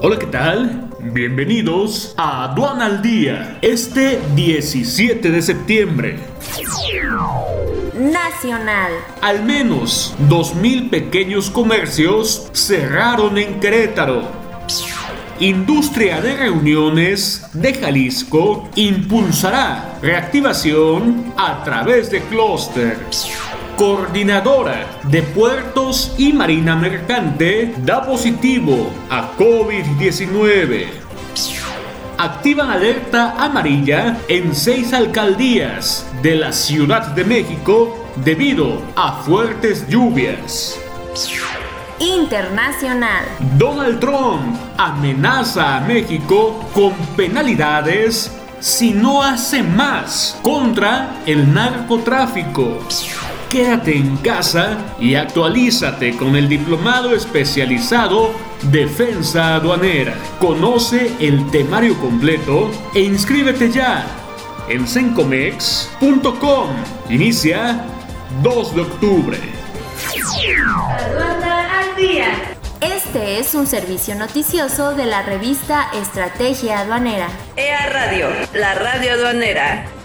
Hola, ¿qué tal? Bienvenidos a Aduana al Día, este 17 de septiembre. Nacional. Al menos 2.000 pequeños comercios cerraron en Querétaro. Industria de Reuniones de Jalisco impulsará reactivación a través de clúster. Coordinadora de Puertos y Marina Mercante da positivo a COVID-19. Activan alerta amarilla en seis alcaldías de la Ciudad de México debido a fuertes lluvias. Internacional. Donald Trump amenaza a México con penalidades si no hace más contra el narcotráfico. Quédate en casa y actualízate con el diplomado especializado Defensa Aduanera. Conoce el temario completo e inscríbete ya en sencomex.com. Inicia 2 de octubre. Aduana al día. Este es un servicio noticioso de la revista Estrategia Aduanera. EA Radio, la radio aduanera